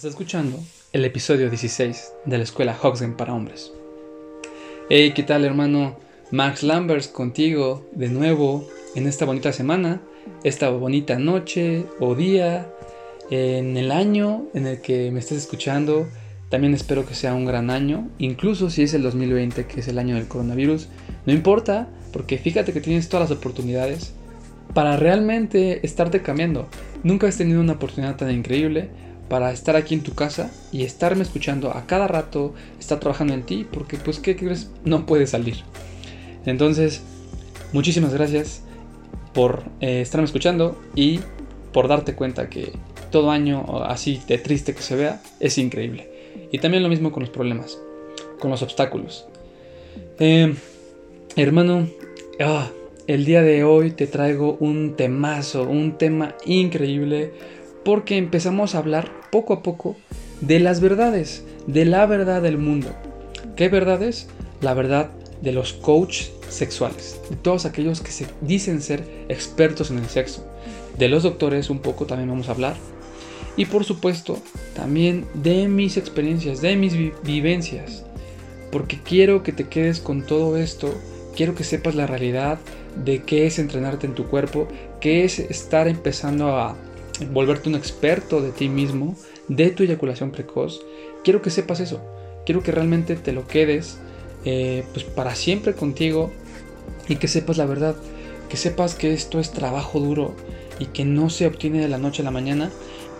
Estás escuchando el episodio 16 de la escuela Hoxgen para hombres. Hey, ¿qué tal hermano? Max Lambers contigo de nuevo en esta bonita semana, esta bonita noche o día, en el año en el que me estés escuchando. También espero que sea un gran año, incluso si es el 2020, que es el año del coronavirus. No importa, porque fíjate que tienes todas las oportunidades para realmente estarte cambiando. Nunca has tenido una oportunidad tan increíble para estar aquí en tu casa y estarme escuchando a cada rato, estar trabajando en ti, porque pues, ¿qué crees? No puedes salir. Entonces, muchísimas gracias por eh, estarme escuchando y por darte cuenta que todo año, así de triste que se vea, es increíble. Y también lo mismo con los problemas, con los obstáculos. Eh, hermano, ah, el día de hoy te traigo un temazo, un tema increíble porque empezamos a hablar poco a poco de las verdades, de la verdad del mundo. ¿Qué verdades? La verdad de los coaches sexuales, de todos aquellos que se dicen ser expertos en el sexo. De los doctores un poco también vamos a hablar. Y por supuesto, también de mis experiencias, de mis vivencias. Porque quiero que te quedes con todo esto, quiero que sepas la realidad de qué es entrenarte en tu cuerpo, qué es estar empezando a volverte un experto de ti mismo, de tu eyaculación precoz, quiero que sepas eso. Quiero que realmente te lo quedes eh, pues para siempre contigo y que sepas la verdad. Que sepas que esto es trabajo duro y que no se obtiene de la noche a la mañana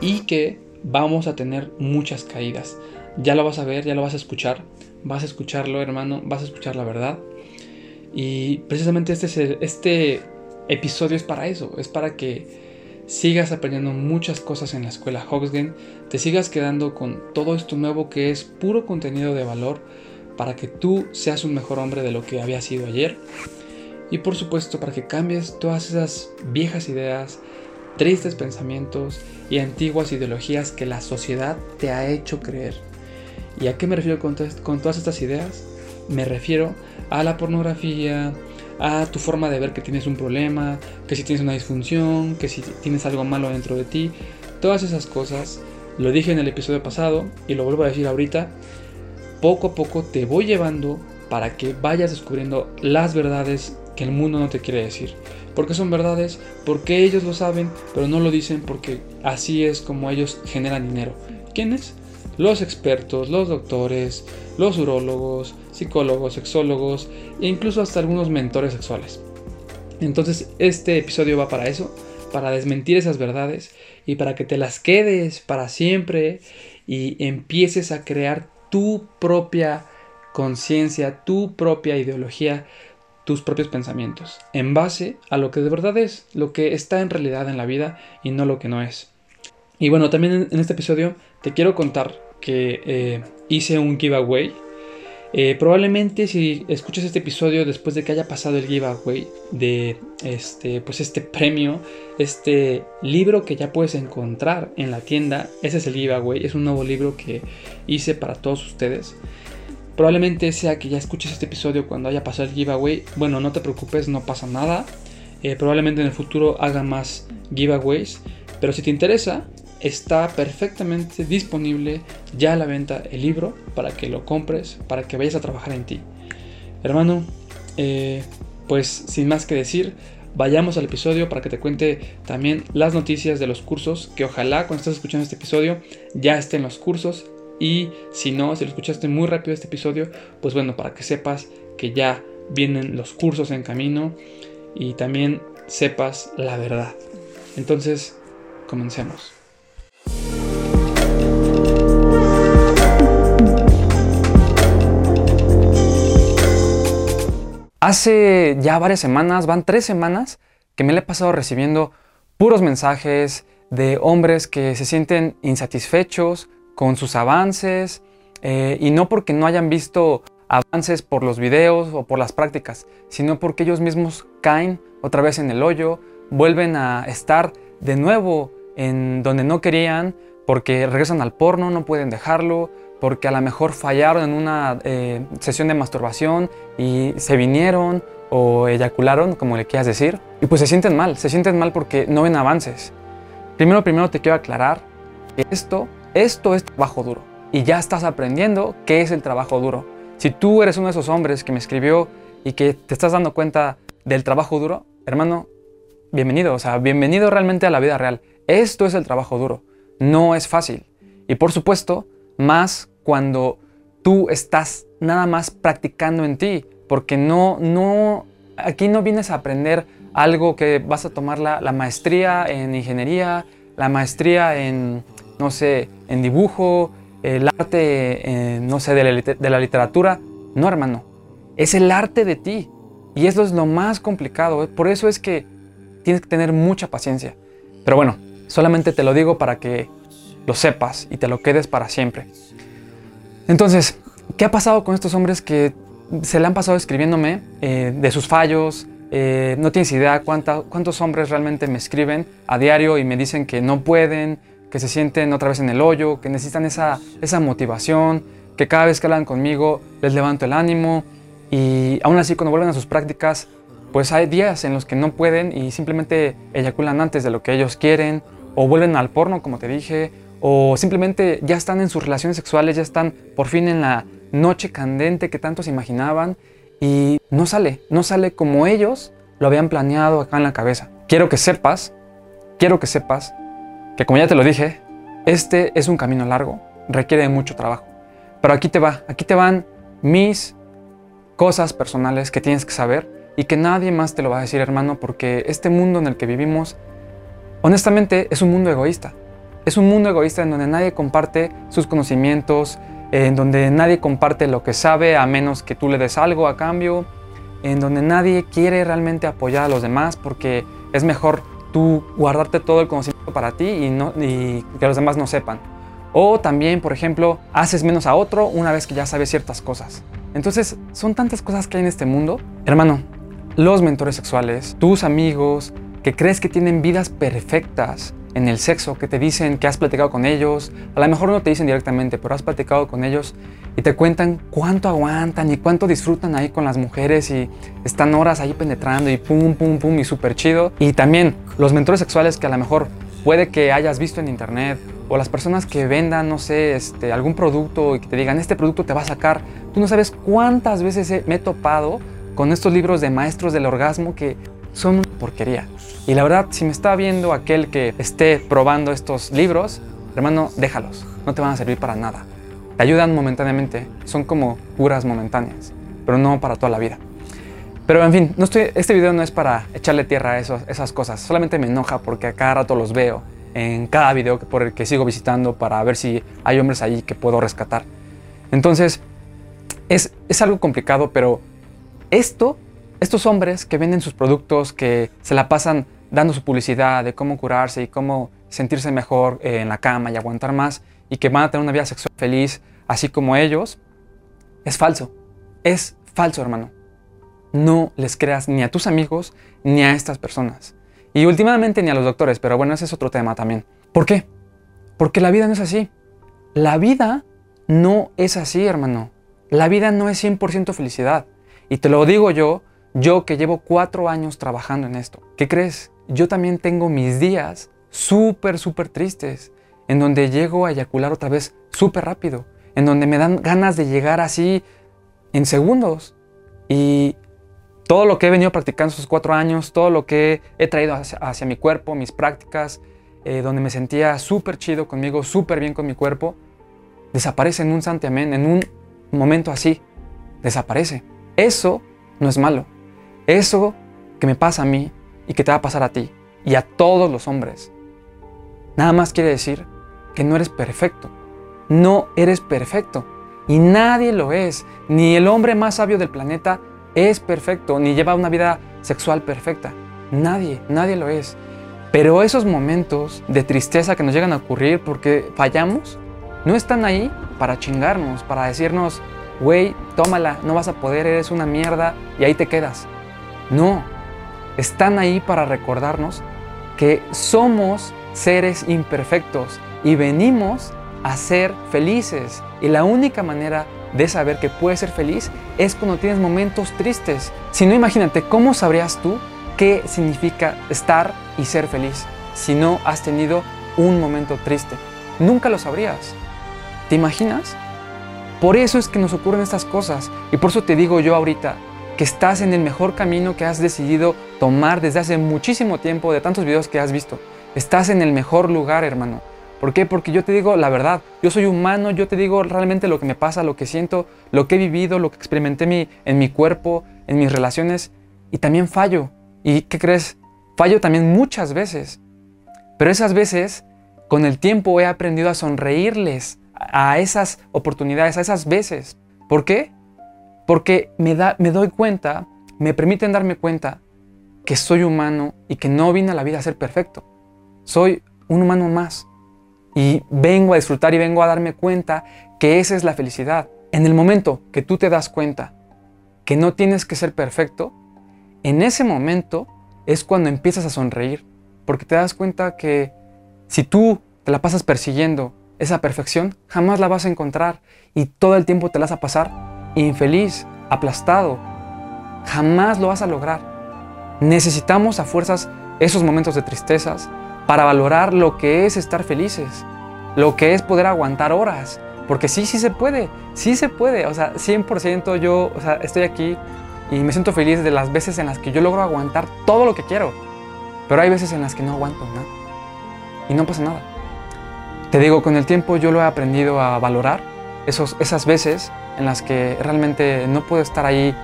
y que vamos a tener muchas caídas. Ya lo vas a ver, ya lo vas a escuchar. Vas a escucharlo, hermano, vas a escuchar la verdad. Y precisamente este, este episodio es para eso, es para que sigas aprendiendo muchas cosas en la escuela Hoxgen, te sigas quedando con todo esto nuevo que es puro contenido de valor para que tú seas un mejor hombre de lo que había sido ayer. Y por supuesto para que cambies todas esas viejas ideas, tristes pensamientos y antiguas ideologías que la sociedad te ha hecho creer. ¿Y a qué me refiero con, con todas estas ideas? Me refiero a la pornografía, a tu forma de ver que tienes un problema, que si tienes una disfunción, que si tienes algo malo dentro de ti. Todas esas cosas, lo dije en el episodio pasado y lo vuelvo a decir ahorita, poco a poco te voy llevando para que vayas descubriendo las verdades que el mundo no te quiere decir. Porque son verdades, porque ellos lo saben, pero no lo dicen porque así es como ellos generan dinero. ¿Quiénes? Los expertos, los doctores, los urólogos, psicólogos, sexólogos e incluso hasta algunos mentores sexuales. Entonces este episodio va para eso, para desmentir esas verdades y para que te las quedes para siempre y empieces a crear tu propia conciencia, tu propia ideología, tus propios pensamientos, en base a lo que de verdad es, lo que está en realidad en la vida y no lo que no es. Y bueno, también en este episodio te quiero contar que eh, hice un giveaway eh, probablemente si escuchas este episodio después de que haya pasado el giveaway de este, pues este premio, este libro que ya puedes encontrar en la tienda, ese es el giveaway, es un nuevo libro que hice para todos ustedes. Probablemente sea que ya escuches este episodio cuando haya pasado el giveaway. Bueno, no te preocupes, no pasa nada. Eh, probablemente en el futuro haga más giveaways. Pero si te interesa, está perfectamente disponible ya a la venta el libro para que lo compres, para que vayas a trabajar en ti. Hermano, eh, pues sin más que decir, vayamos al episodio para que te cuente también las noticias de los cursos, que ojalá cuando estés escuchando este episodio ya estén los cursos y si no, si lo escuchaste muy rápido este episodio, pues bueno, para que sepas que ya vienen los cursos en camino y también sepas la verdad. Entonces, comencemos. Hace ya varias semanas, van tres semanas, que me le he pasado recibiendo puros mensajes de hombres que se sienten insatisfechos con sus avances eh, y no porque no hayan visto avances por los videos o por las prácticas, sino porque ellos mismos caen otra vez en el hoyo, vuelven a estar de nuevo en donde no querían, porque regresan al porno, no pueden dejarlo, porque a lo mejor fallaron en una eh, sesión de masturbación y se vinieron o eyacularon, como le quieras decir, y pues se sienten mal, se sienten mal porque no ven avances. Primero, primero te quiero aclarar que esto esto es trabajo duro. Y ya estás aprendiendo qué es el trabajo duro. Si tú eres uno de esos hombres que me escribió y que te estás dando cuenta del trabajo duro, hermano, bienvenido. O sea, bienvenido realmente a la vida real. Esto es el trabajo duro. No es fácil. Y por supuesto, más cuando tú estás nada más practicando en ti, porque no, no, aquí no vienes a aprender algo que vas a tomar la, maestría en ingeniería, la maestría en, no sé, en dibujo, el arte, no sé, de la, de la literatura. No, hermano, es el arte de ti. Y eso es lo más complicado. ¿eh? Por eso es que tienes que tener mucha paciencia. Pero bueno, solamente te lo digo para que lo sepas y te lo quedes para siempre. Entonces, ¿qué ha pasado con estos hombres que se le han pasado escribiéndome eh, de sus fallos? Eh, no tienes idea cuántos hombres realmente me escriben a diario y me dicen que no pueden, que se sienten otra vez en el hoyo, que necesitan esa, esa motivación, que cada vez que hablan conmigo les levanto el ánimo y aún así cuando vuelven a sus prácticas, pues hay días en los que no pueden y simplemente eyaculan antes de lo que ellos quieren o vuelven al porno, como te dije, o simplemente ya están en sus relaciones sexuales, ya están por fin en la noche candente que tanto se imaginaban y no sale, no sale como ellos lo habían planeado acá en la cabeza. Quiero que sepas, quiero que sepas que como ya te lo dije, este es un camino largo, requiere mucho trabajo. Pero aquí te va, aquí te van mis cosas personales que tienes que saber y que nadie más te lo va a decir, hermano, porque este mundo en el que vivimos, honestamente, es un mundo egoísta. Es un mundo egoísta en donde nadie comparte sus conocimientos, en donde nadie comparte lo que sabe a menos que tú le des algo a cambio, en donde nadie quiere realmente apoyar a los demás porque es mejor tú guardarte todo el conocimiento para ti y, no, y que los demás no sepan. O también, por ejemplo, haces menos a otro una vez que ya sabes ciertas cosas. Entonces, son tantas cosas que hay en este mundo. Hermano, los mentores sexuales, tus amigos, que crees que tienen vidas perfectas, en el sexo, que te dicen que has platicado con ellos, a lo mejor no te dicen directamente, pero has platicado con ellos y te cuentan cuánto aguantan y cuánto disfrutan ahí con las mujeres y están horas ahí penetrando y pum, pum, pum y súper chido. Y también los mentores sexuales que a lo mejor puede que hayas visto en internet o las personas que vendan, no sé, este, algún producto y que te digan, este producto te va a sacar. Tú no sabes cuántas veces me he topado con estos libros de maestros del orgasmo que son porquería. Y la verdad, si me está viendo aquel que esté probando estos libros, hermano, déjalos, no te van a servir para nada. Te ayudan momentáneamente, son como curas momentáneas, pero no para toda la vida. Pero en fin, no estoy, este video no es para echarle tierra a esas cosas, solamente me enoja porque a cada rato los veo en cada video por el que sigo visitando para ver si hay hombres ahí que puedo rescatar. Entonces, es, es algo complicado, pero esto estos hombres que venden sus productos, que se la pasan dando su publicidad de cómo curarse y cómo sentirse mejor eh, en la cama y aguantar más y que van a tener una vida sexual feliz, así como ellos, es falso. Es falso, hermano. No les creas ni a tus amigos ni a estas personas. Y últimamente ni a los doctores, pero bueno, ese es otro tema también. ¿Por qué? Porque la vida no es así. La vida no es así, hermano. La vida no es 100% felicidad. Y te lo digo yo yo que llevo cuatro años trabajando en esto, ¿qué crees? Yo también tengo mis días súper, súper tristes, en donde llego a eyacular otra vez súper rápido, en donde me dan ganas de llegar así en segundos. Y todo lo que he venido practicando esos cuatro años, todo lo que he traído hacia, mi cuerpo, mis prácticas, eh, donde me sentía súper chido conmigo, súper bien con mi cuerpo, desaparece en un santiamén, en un momento así, desaparece. Eso no es malo. Eso que me pasa a mí y que te va a pasar a ti y a todos los hombres, nada más quiere decir que no eres perfecto. No eres perfecto. Y nadie lo es. Ni el hombre más sabio del planeta es perfecto, ni lleva una vida sexual perfecta. Nadie, nadie lo es. Pero esos momentos de tristeza que nos llegan a ocurrir porque fallamos, no están ahí para chingarnos, para decirnos, güey, tómala, no vas a poder, eres una mierda y ahí te quedas. No, están ahí para recordarnos que somos seres imperfectos y venimos a ser felices. Y la única manera de saber que puedes ser feliz es cuando tienes momentos tristes. Si no, imagínate, ¿cómo sabrías tú qué significa estar y ser feliz si no has tenido un momento triste? nunca lo sabrías. ¿Te imaginas? Por eso es que nos ocurren estas cosas. Y por eso te digo yo ahorita que estás en el mejor camino que has decidido tomar desde hace muchísimo tiempo, de tantos videos que has visto. Estás en el mejor lugar, hermano. ¿Por qué? Porque yo te digo la verdad. Yo soy humano, yo te digo realmente lo que me pasa, lo que siento, lo que he vivido, lo que experimenté en mi cuerpo, en mis relaciones. Y también fallo. ¿Y qué crees? Fallo también muchas veces. Pero esas veces, con el tiempo he aprendido a sonreírles a esas oportunidades, a esas veces. ¿Por qué? Porque me, da, me doy cuenta, me permiten darme cuenta que soy humano y que no vine a la vida a ser perfecto. Soy un humano más. Y vengo a disfrutar y vengo a darme cuenta que esa es la felicidad. En el momento que tú te das cuenta que no tienes que ser perfecto, en ese momento es cuando empiezas a sonreír. Porque te das cuenta que si tú te la pasas persiguiendo esa perfección, jamás la vas a encontrar y todo el tiempo te la vas a pasar infeliz, aplastado. Jamás lo vas a lograr. Necesitamos a fuerzas esos momentos de tristezas para valorar lo que es estar felices, lo que es poder aguantar horas. Porque sí, sí se puede, sí se puede. O sea, 100% yo o sea, estoy aquí y me siento feliz de las veces en las que yo logro aguantar todo lo que quiero. Pero hay veces en las que no aguanto nada. Y no pasa nada. Te digo, con el tiempo yo lo he aprendido a valorar, esos, esas veces en las que realmente no puedo estar ahí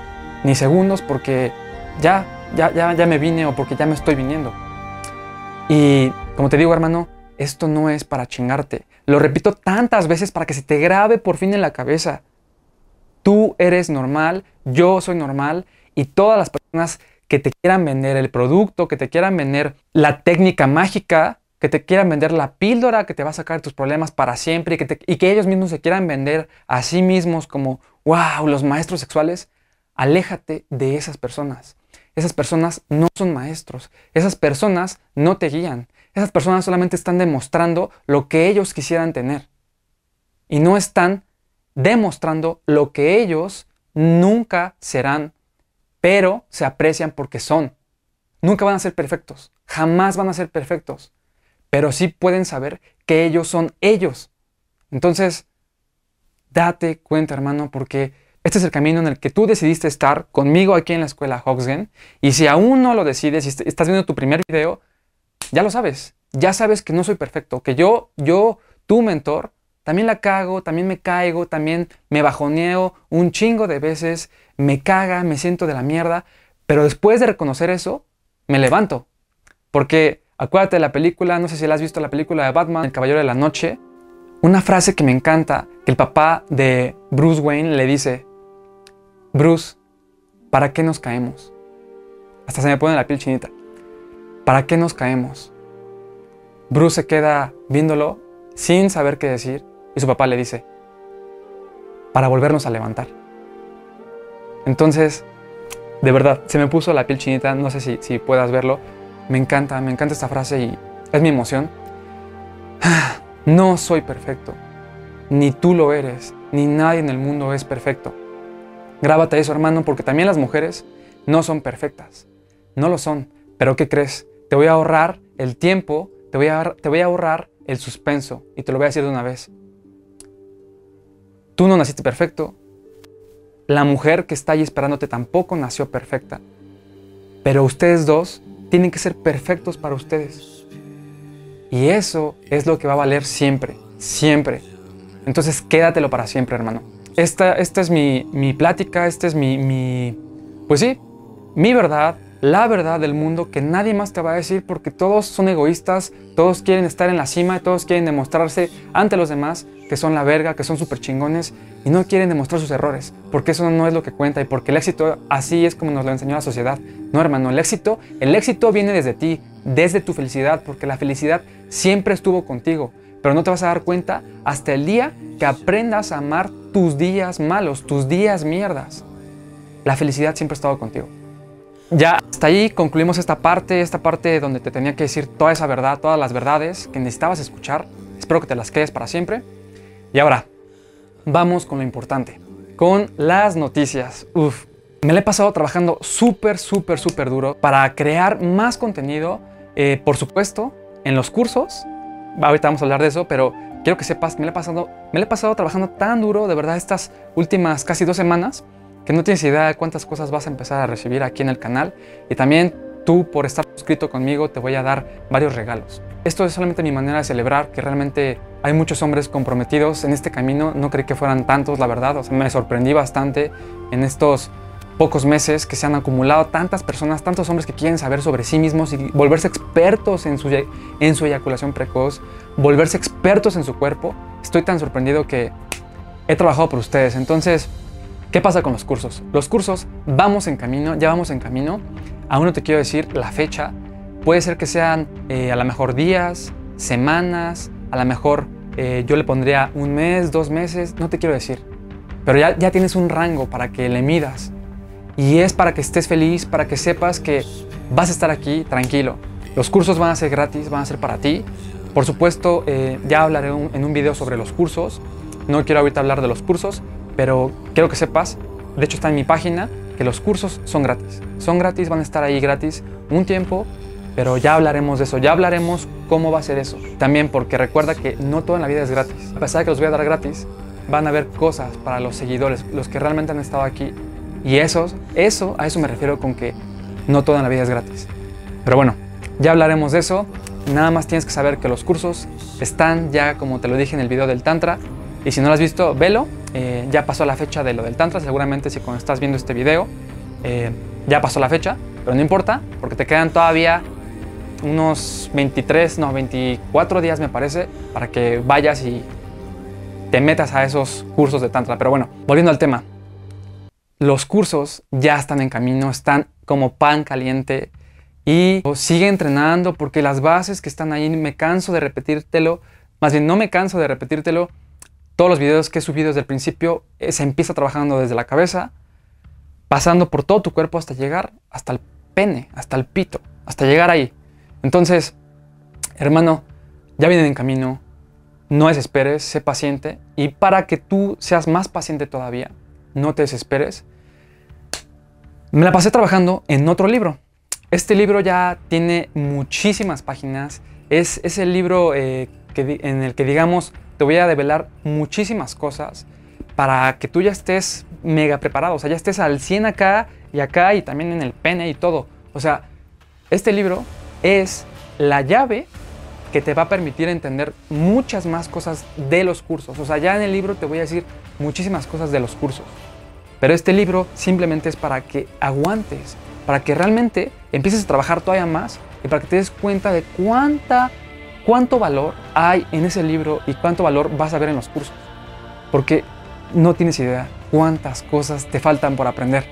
ni segundos porque ya, ya, ya, ya me vine o porque ya me estoy viniendo. Y como te digo, hermano, esto no es para chingarte. Lo repito tantas veces para que se te grabe por fin en la cabeza. Tú eres normal, yo soy normal y todas las personas que te quieran vender el producto, que te quieran vender la técnica mágica, que te quieran vender la píldora que te va a sacar tus problemas para siempre y que, y que ellos mismos se quieran vender a sí mismos como, wow, los maestros sexuales, aléjate de esas personas. Esas personas no son maestros, esas personas no te guían, esas personas solamente están demostrando lo que ellos quisieran tener. Y no están demostrando lo que ellos nunca serán, pero se aprecian porque son. Nunca van a ser perfectos, jamás van a ser perfectos pero sí pueden saber que ellos son ellos. Entonces, date cuenta, hermano, porque este es el camino en el que tú decidiste estar conmigo aquí en la escuela Hoxgen. Y si aún no lo decides, y estás viendo tu primer video, ya lo sabes. Ya sabes que no soy perfecto, que yo, yo, tu mentor, también la cago, también me caigo, también me bajoneo un chingo de veces, me caga, me siento de la mierda, pero después de reconocer eso, me levanto. Porque Acuérdate de la película, no sé si la has visto, la película de Batman, El Caballero de la Noche. Una frase que me encanta, que el papá de Bruce Wayne le dice, Bruce, ¿para qué nos caemos? Hasta se me pone la piel chinita. ¿Para qué nos caemos? Bruce se queda viéndolo sin saber qué decir y su papá le dice, para volvernos a levantar. Entonces, de verdad, se me puso la piel chinita, no sé si, si puedas verlo, me encanta, me encanta esta frase y es mi emoción. No soy perfecto. Ni tú lo eres, ni nadie en el mundo es perfecto. Grábate eso, hermano, porque también las mujeres no son perfectas. No lo son. Pero ¿qué crees? Te voy a ahorrar el tiempo, te voy a, te voy a ahorrar el suspenso y te lo voy a decir de una vez. Tú no naciste perfecto. La mujer que está ahí esperándote tampoco nació perfecta. Pero ustedes dos tienen que ser perfectos para ustedes. Y eso es lo que va a valer siempre, siempre. Entonces quédatelo para siempre, hermano. Esta, esta es mi, mi plática, esta es mi, mi, pues sí, mi verdad, la verdad del mundo que nadie más te va a decir porque todos son egoístas, todos quieren estar en la cima, todos quieren demostrarse ante los demás que son la verga, que son súper chingones y no quieren demostrar sus errores, porque eso no es lo que cuenta y porque el éxito así es como nos lo enseñó la sociedad. No, hermano, el éxito, el éxito viene desde ti, desde tu felicidad, porque la felicidad siempre estuvo contigo, pero no te vas a dar cuenta hasta el día que aprendas a amar tus días malos, tus días mierdas. La felicidad siempre ha estado contigo. Ya hasta ahí concluimos esta parte, esta parte donde te tenía que decir toda esa verdad, todas las verdades que necesitabas escuchar. Espero que te las quedes para siempre. Y ahora, vamos con lo importante, con las noticias. Uf, me la he pasado trabajando súper, súper, súper duro para crear más contenido, eh, por supuesto, en los cursos. Ahorita vamos a hablar de eso, pero quiero que sepas, me la he pasado, me he pasado trabajando tan duro, de verdad, estas últimas casi dos semanas, que no tienes idea de cuántas cosas vas a empezar a recibir aquí en el canal. Y también tú, por estar suscrito conmigo, te voy a dar varios regalos. Esto es solamente mi manera de celebrar que realmente hay muchos hombres comprometidos en este camino. No creí que fueran tantos, la verdad. O sea, me sorprendí bastante en estos pocos meses que se han acumulado tantas personas, tantos hombres que quieren saber sobre sí mismos y volverse expertos en su, en su eyaculación precoz, volverse expertos en su cuerpo. Estoy tan sorprendido que he trabajado por ustedes. Entonces, ¿qué pasa con los cursos? Los cursos vamos en camino, ya vamos en camino. Aún no te quiero decir la fecha. Puede ser que sean eh, a lo mejor días, semanas, a lo mejor eh, yo le pondría un mes, dos meses, no te quiero decir. Pero ya, ya tienes un rango para que le midas. Y es para que estés feliz, para que sepas que vas a estar aquí tranquilo. Los cursos van a ser gratis, van a ser para ti. Por supuesto, eh, ya hablaré en un video sobre los cursos. No quiero ahorita hablar de los cursos, pero quiero que sepas, de hecho está en mi página, que los cursos son gratis. Son gratis, van a estar ahí gratis un tiempo, pero ya hablaremos de eso, ya hablaremos cómo va a ser eso. También porque recuerda que no todo la vida es gratis. A pesar de que los voy a dar gratis, van a haber cosas para los seguidores, los que realmente han estado aquí. Y eso, eso, a eso me refiero con que no todo en la vida es gratis. Pero bueno, ya hablaremos de eso. Nada más tienes que saber que los cursos están ya, como te lo dije en el video del Tantra. Y si no lo has visto, velo. Eh, ya pasó la fecha de lo del Tantra. Seguramente si cuando estás viendo este video, eh, ya pasó la fecha. Pero no importa, porque te quedan todavía unos 23, no, 24 días me parece, para que vayas y te metas a esos cursos de Tantra. Pero bueno, volviendo al tema. Los cursos ya están en camino, están como pan caliente y sigue entrenando porque las bases que están ahí me canso de repetírtelo, más bien no me canso de repetírtelo. Todos los videos que he subido desde el principio eh, se empieza trabajando desde la cabeza, pasando por todo tu cuerpo hasta llegar hasta el pene, hasta el pito, hasta llegar ahí. Entonces, hermano, ya vienen en camino, no desesperes, sé paciente y para que tú seas más paciente todavía, no te desesperes, me la pasé trabajando en otro libro. Este libro ya tiene muchísimas páginas, es, es el libro eh, que, en el que digamos te voy a develar muchísimas cosas para que tú ya estés mega preparado, o sea, ya estés al 100 acá y acá y también en el pene y todo. O sea, este libro es la llave que te va a permitir entender muchas más cosas de los cursos. O sea, ya en el libro te voy a decir muchísimas cosas de los cursos. Pero este libro simplemente es para que aguantes, para que realmente empieces a trabajar todavía más y para que te des cuenta de cuánta, cuánto valor hay en ese libro y cuánto valor vas a ver en los cursos. Porque no tienes idea cuántas cosas te faltan por aprender.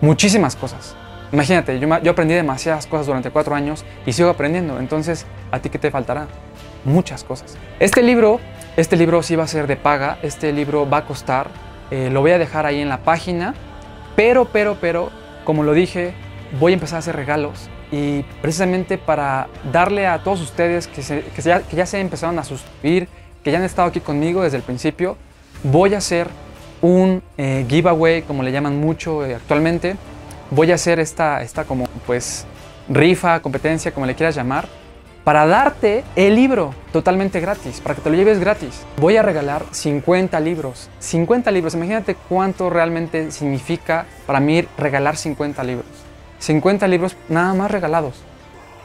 Muchísimas cosas. Imagínate, yo, aprendí demasiadas cosas durante cuatro años y sigo aprendiendo. Entonces, ¿a ti qué te faltará? Muchas cosas. Este libro, este libro sí va a ser de paga. Este libro va a costar. Eh, lo voy a dejar ahí en la página. Pero, pero, pero, como lo dije, voy a empezar a hacer regalos. Y precisamente para darle a todos ustedes que, que, ya, que ya se empezaron a suscribir, que ya han estado aquí conmigo desde el principio, voy a hacer un eh, giveaway, como le llaman mucho eh, actualmente voy a hacer esta, esta como pues rifa, competencia, como le quieras llamar, para darte el libro totalmente gratis, para que te lo lleves gratis. Voy a regalar 50 libros. 50 libros, imagínate cuánto realmente significa para mí regalar 50 libros. 50 libros nada más regalados.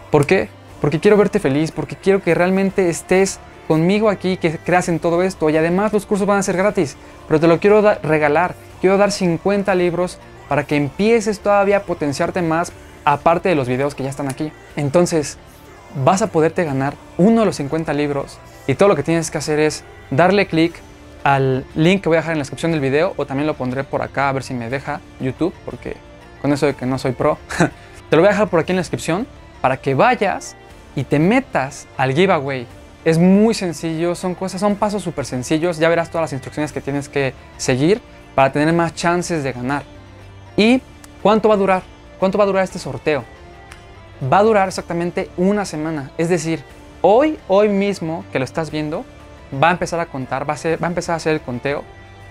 ¿Por qué? Porque quiero verte feliz, porque quiero que realmente estés conmigo aquí, que creas en todo esto. Y además los cursos van a ser gratis, pero te lo quiero regalar. Quiero dar 50 libros para que empieces todavía a potenciarte más aparte de los videos que ya están aquí. Entonces, vas a poderte ganar uno de los 50 libros y todo lo que tienes que hacer es darle clic al link que voy a dejar en la descripción del video o también lo pondré por acá a ver si me deja YouTube porque con eso de que no soy pro. te lo voy a dejar por aquí en la descripción para que vayas y te metas al giveaway. Es muy sencillo, son cosas, son pasos súper sencillos. Ya verás todas las instrucciones que tienes que seguir para tener más chances de ganar. ¿Y cuánto va a durar? ¿Cuánto va a durar este sorteo? Va a durar exactamente una semana. Es decir, hoy, hoy mismo que lo estás viendo, va a empezar a contar, va a, empezar a hacer el conteo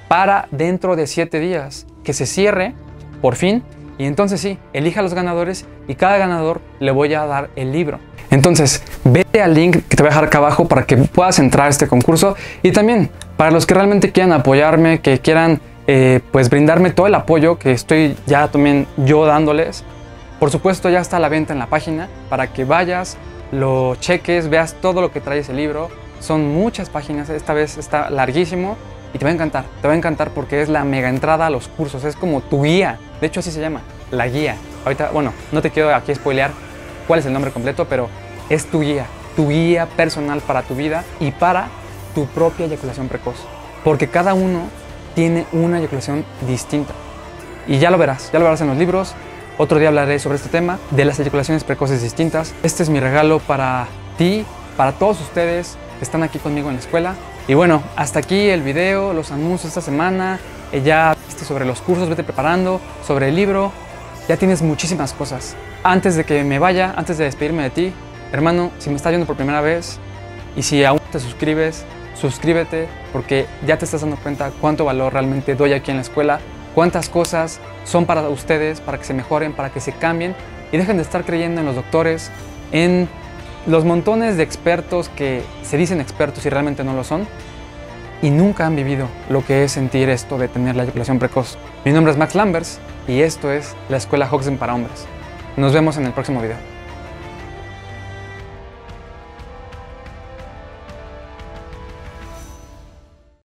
para dentro de siete días que se cierre por fin. Y entonces sí, elija a los ganadores y cada ganador le voy a dar el libro. Entonces, vete al link que te voy a dejar acá abajo para que puedas entrar a este concurso. Y también, para los que realmente quieran apoyarme, que quieran eh, pues brindarme todo el apoyo que estoy ya también yo dándoles. Por supuesto, ya está la venta en la página para que vayas, lo cheques, veas todo lo que trae ese libro. Son muchas páginas, esta vez está larguísimo y te va a encantar. Te va a encantar porque es la mega entrada a los cursos, es como tu guía. De hecho, así se llama, la guía. Ahorita, bueno, no te quiero aquí spoilear cuál es el nombre completo, pero es tu guía, tu guía personal para tu vida y para tu propia eyaculación precoz. Porque cada uno tiene una eyaculación distinta. Y ya lo verás, ya lo verás en los libros. Otro día hablaré sobre este tema, de las eyaculaciones precoces distintas. Este es mi regalo para ti, para todos ustedes que están aquí conmigo en la escuela. Y bueno, hasta aquí el video, los anuncios esta semana. Ya viste sobre los cursos, vete preparando, sobre el libro. Ya tienes muchísimas cosas. Antes de que me vaya, antes de despedirme de ti, hermano, si me estás viendo por primera vez y si aún te suscribes, suscríbete porque ya te estás dando cuenta cuánto valor realmente doy aquí en la escuela, cuántas cosas son para ustedes, para que se mejoren, para que se cambien y dejen de estar creyendo en los doctores, en los montones de expertos que se dicen expertos y realmente no lo son y nunca han vivido lo que es sentir esto de tener la eyaculación precoz. Mi nombre es Max Lambers y esto es la Escuela Hoxton para Hombres. Nos vemos en el próximo video.